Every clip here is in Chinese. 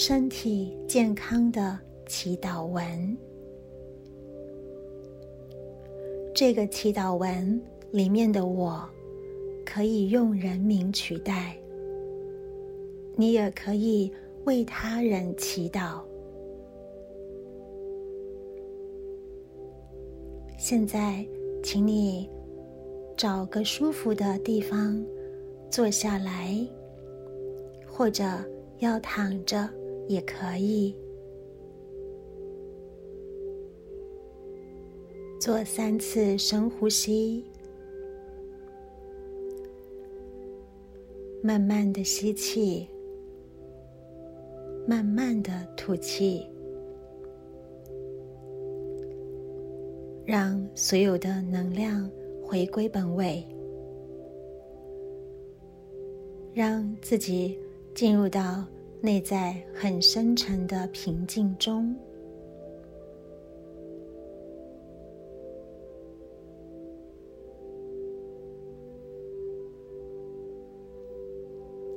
身体健康的祈祷文。这个祈祷文里面的我，可以用人名取代。你也可以为他人祈祷。现在，请你找个舒服的地方坐下来，或者要躺着也可以。做三次深呼吸，慢慢的吸气，慢慢的吐气，让所有的能量回归本位，让自己进入到内在很深沉的平静中。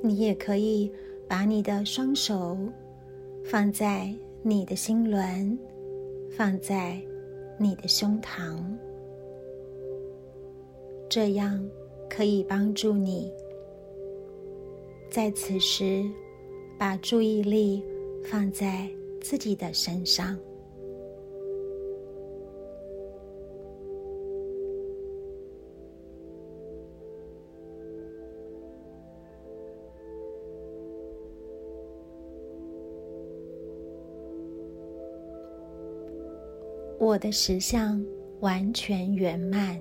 你也可以把你的双手放在你的心轮，放在你的胸膛，这样可以帮助你在此时把注意力放在自己的身上。我的实相完全圆满。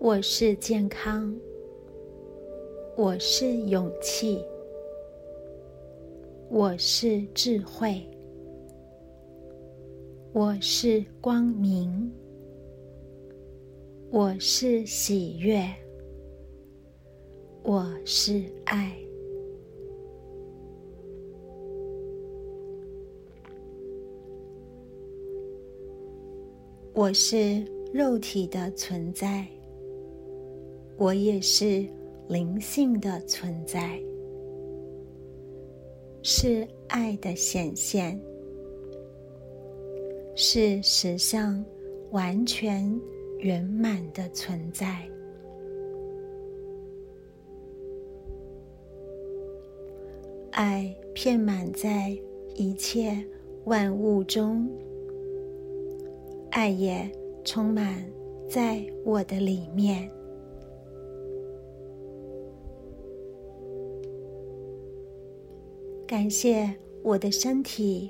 我是健康。我是勇气。我是智慧。我是光明。我是喜悦。我是爱。我是肉体的存在，我也是灵性的存在，是爱的显现，是实相完全圆满的存在。爱遍满在一切万物中。爱也充满在我的里面。感谢我的身体，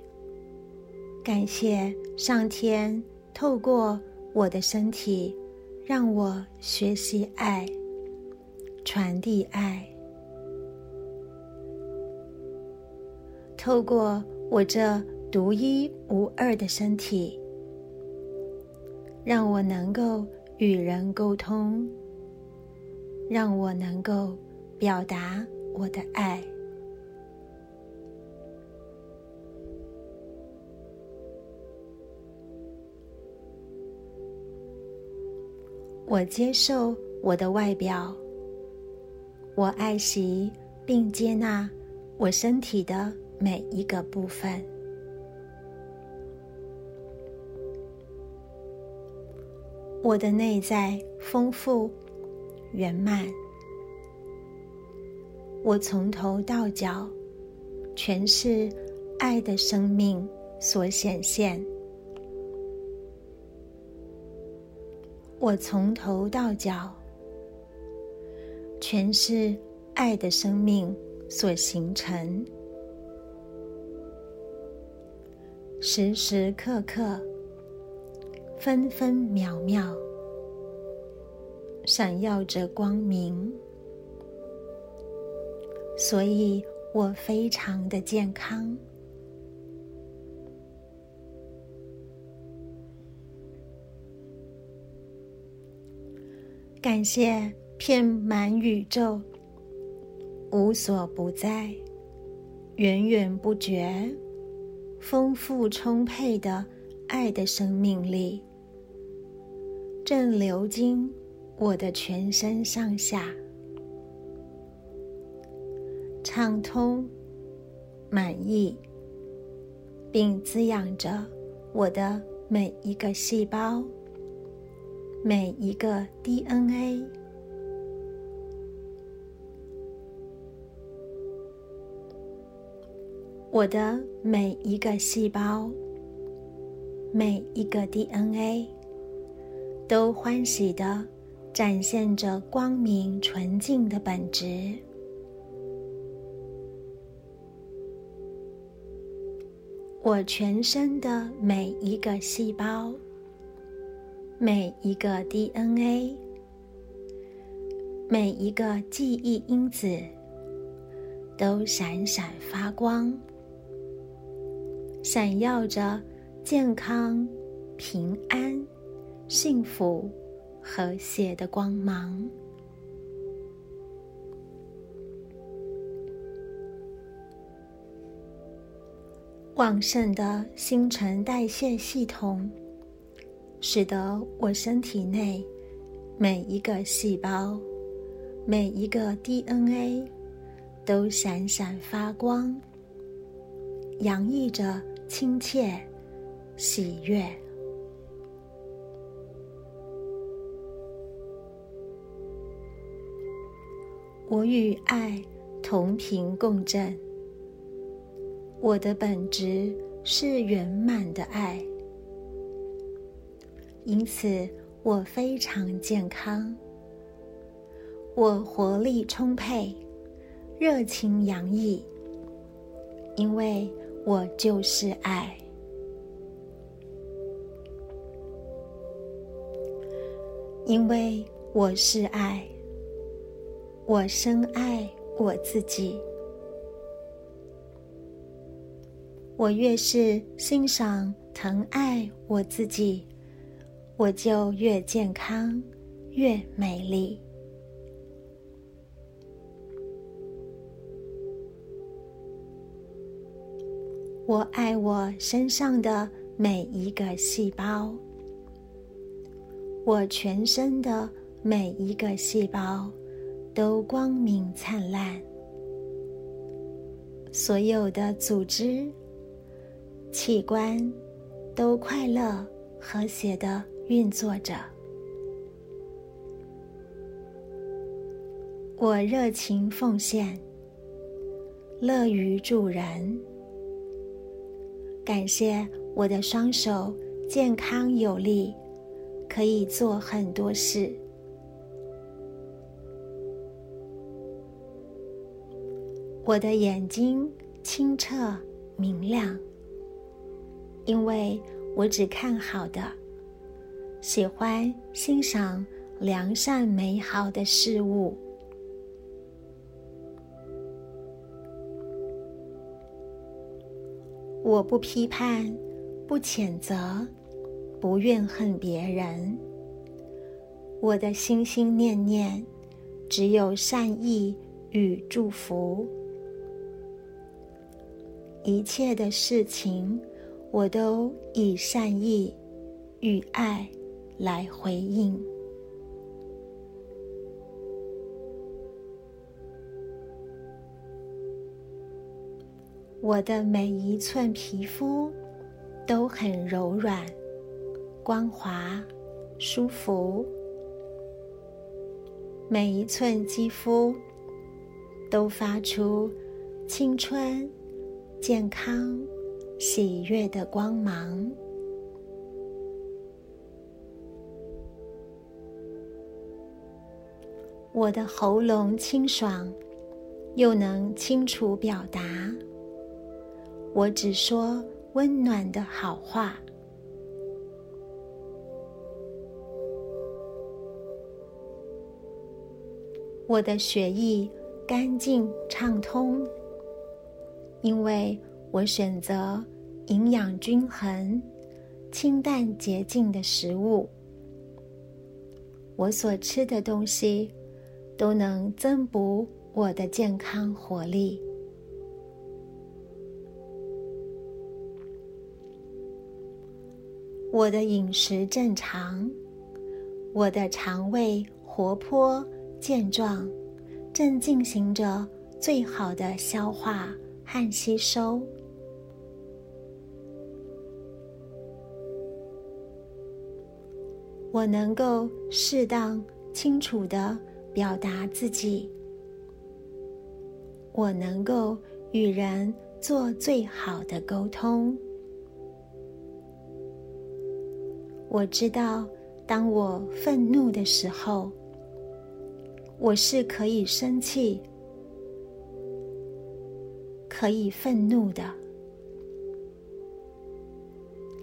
感谢上天透过我的身体让我学习爱，传递爱。透过我这独一无二的身体。让我能够与人沟通，让我能够表达我的爱。我接受我的外表，我爱惜并接纳我身体的每一个部分。我的内在丰富圆满，我从头到脚全是爱的生命所显现。我从头到脚全是爱的生命所形成，时时刻刻。分分秒秒，闪耀着光明，所以我非常的健康。感谢遍满宇宙、无所不在、源源不绝、丰富充沛的爱的生命力。正流经我的全身上下，畅通、满意，并滋养着我的每一个细胞、每一个 DNA。我的每一个细胞、每一个 DNA 都欢喜的展现着光明纯净的本质。我全身的每一个细胞、每一个 DNA、每一个记忆因子都闪闪发光。闪耀着健康、平安、幸福、和谐的光芒。旺盛的新陈代谢系统，使得我身体内每一个细胞、每一个 DNA 都闪闪发光，洋溢着。亲切、喜悦，我与爱同频共振。我的本质是圆满的爱，因此我非常健康。我活力充沛，热情洋溢，因为。我就是爱，因为我是爱，我深爱我自己。我越是欣赏、疼爱我自己，我就越健康、越美丽。我爱我身上的每一个细胞，我全身的每一个细胞都光明灿烂，所有的组织、器官都快乐和谐的运作着。我热情奉献，乐于助人。感谢我的双手健康有力，可以做很多事。我的眼睛清澈明亮，因为我只看好的，喜欢欣赏良善美好的事物。我不批判，不谴责，不怨恨别人。我的心心念念只有善意与祝福，一切的事情我都以善意与爱来回应。我的每一寸皮肤都很柔软、光滑、舒服，每一寸肌肤都发出青春、健康、喜悦的光芒。我的喉咙清爽，又能清楚表达。我只说温暖的好话。我的血液干净畅通，因为我选择营养均衡、清淡洁净的食物。我所吃的东西都能增补我的健康活力。我的饮食正常，我的肠胃活泼健壮，正进行着最好的消化和吸收。我能够适当、清楚的表达自己。我能够与人做最好的沟通。我知道，当我愤怒的时候，我是可以生气、可以愤怒的；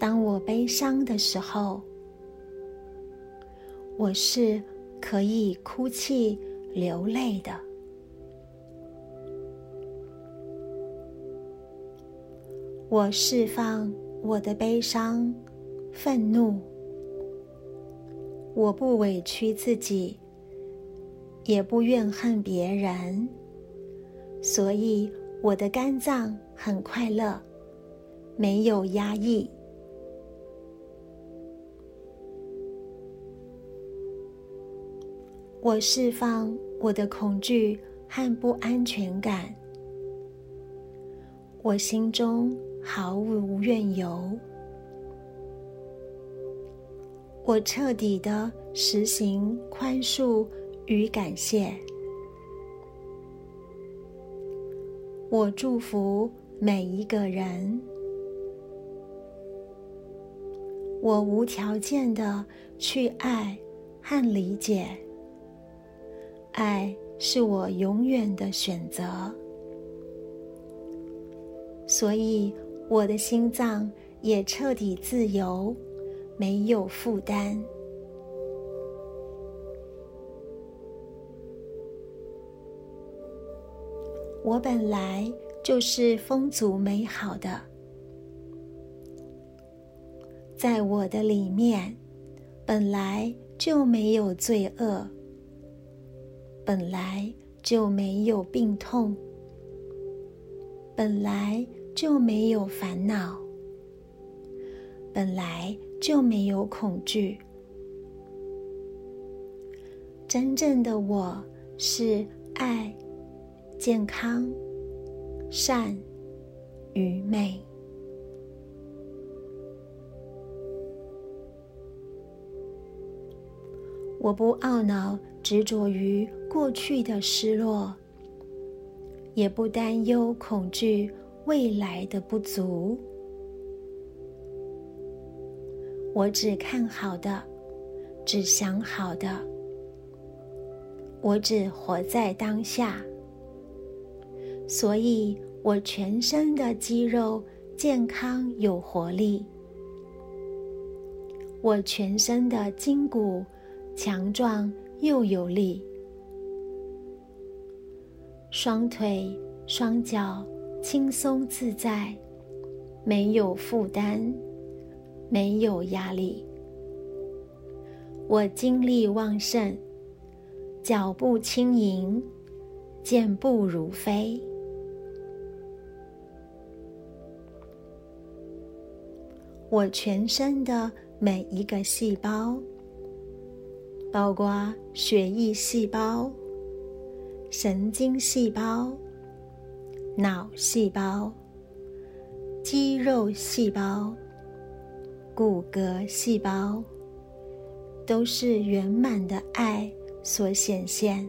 当我悲伤的时候，我是可以哭泣、流泪的。我释放我的悲伤、愤怒，我不委屈自己，也不怨恨别人，所以我的肝脏很快乐，没有压抑。我释放我的恐惧和不安全感，我心中毫无怨尤。我彻底的实行宽恕与感谢。我祝福每一个人。我无条件的去爱和理解。爱是我永远的选择，所以我的心脏也彻底自由，没有负担。我本来就是丰足美好的，在我的里面本来就没有罪恶。本来就没有病痛，本来就没有烦恼，本来就没有恐惧。真正的我是爱、健康、善与美。我不懊恼，执着于。过去的失落，也不担忧恐惧未来的不足。我只看好的，只想好的。我只活在当下，所以我全身的肌肉健康有活力，我全身的筋骨强壮又有力。双腿、双脚轻松自在，没有负担，没有压力。我精力旺盛，脚步轻盈，健步如飞。我全身的每一个细胞，包括血液细胞。神经细胞、脑细胞、肌肉细胞、骨骼细胞，都是圆满的爱所显现。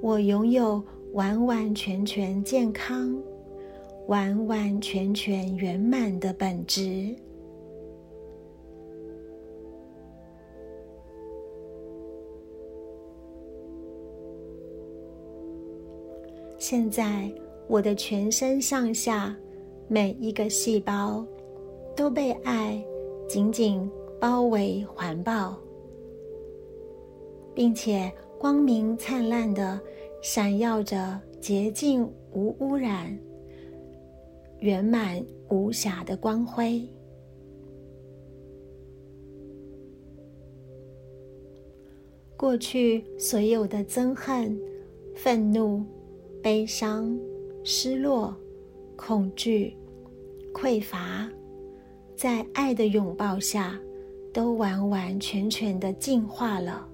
我拥有完完全全健康、完完全全圆满的本质。现在，我的全身上下每一个细胞都被爱紧紧包围环抱，并且光明灿烂的闪耀着洁净无污染、圆满无瑕的光辉。过去所有的憎恨、愤怒。悲伤、失落、恐惧、匮乏，在爱的拥抱下，都完完全全的净化了。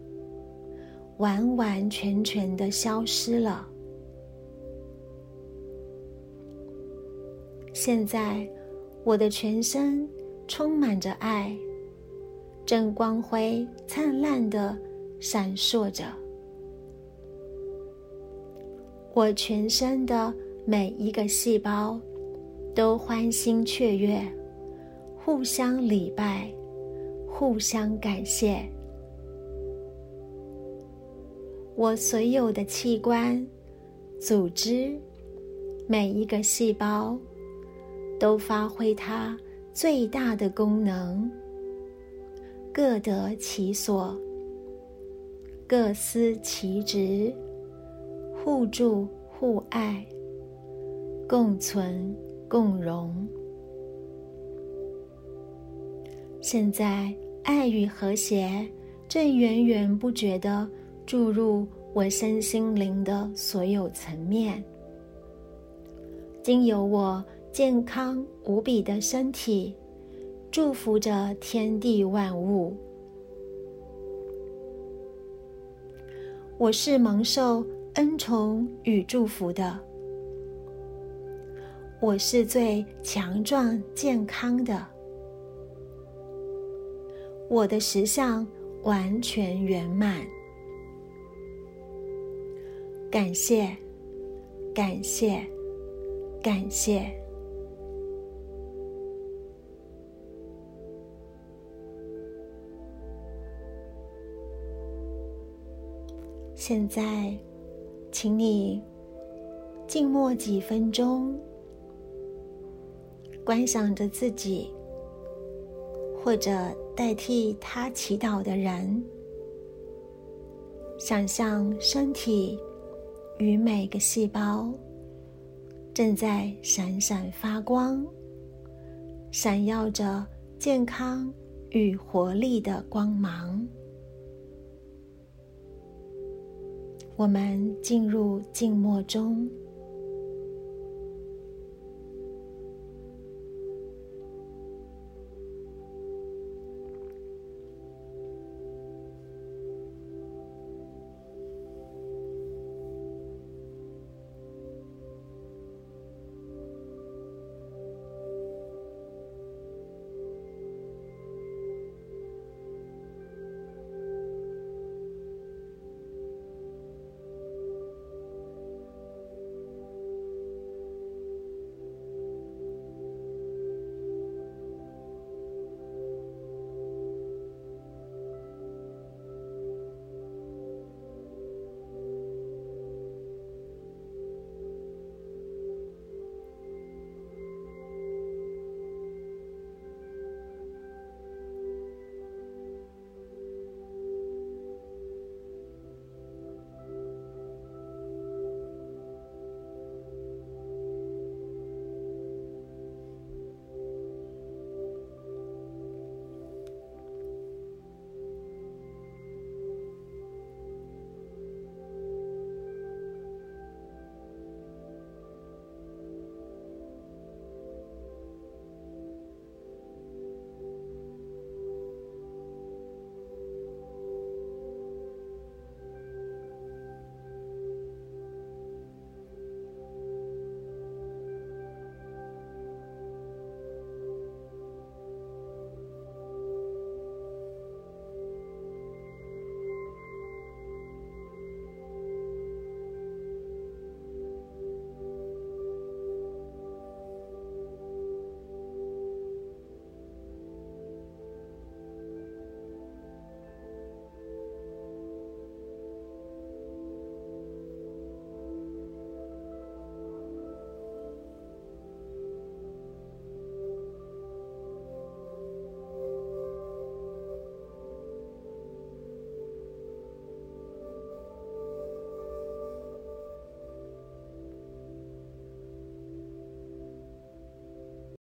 完完全全的消失了。现在，我的全身充满着爱，正光辉灿烂的闪烁着。我全身的每一个细胞都欢欣雀跃，互相礼拜，互相感谢。我所有的器官、组织、每一个细胞，都发挥它最大的功能，各得其所，各司其职。互助互爱，共存共荣。现在，爱与和谐正源源不绝的注入我身心灵的所有层面，经由我健康无比的身体，祝福着天地万物。我是蒙受。恩宠与祝福的，我是最强壮健康的，我的实相完全圆满。感谢，感谢，感谢。现在。请你静默几分钟，观想着自己，或者代替他祈祷的人，想象身体与每个细胞正在闪闪发光，闪耀着健康与活力的光芒。我们进入静默中。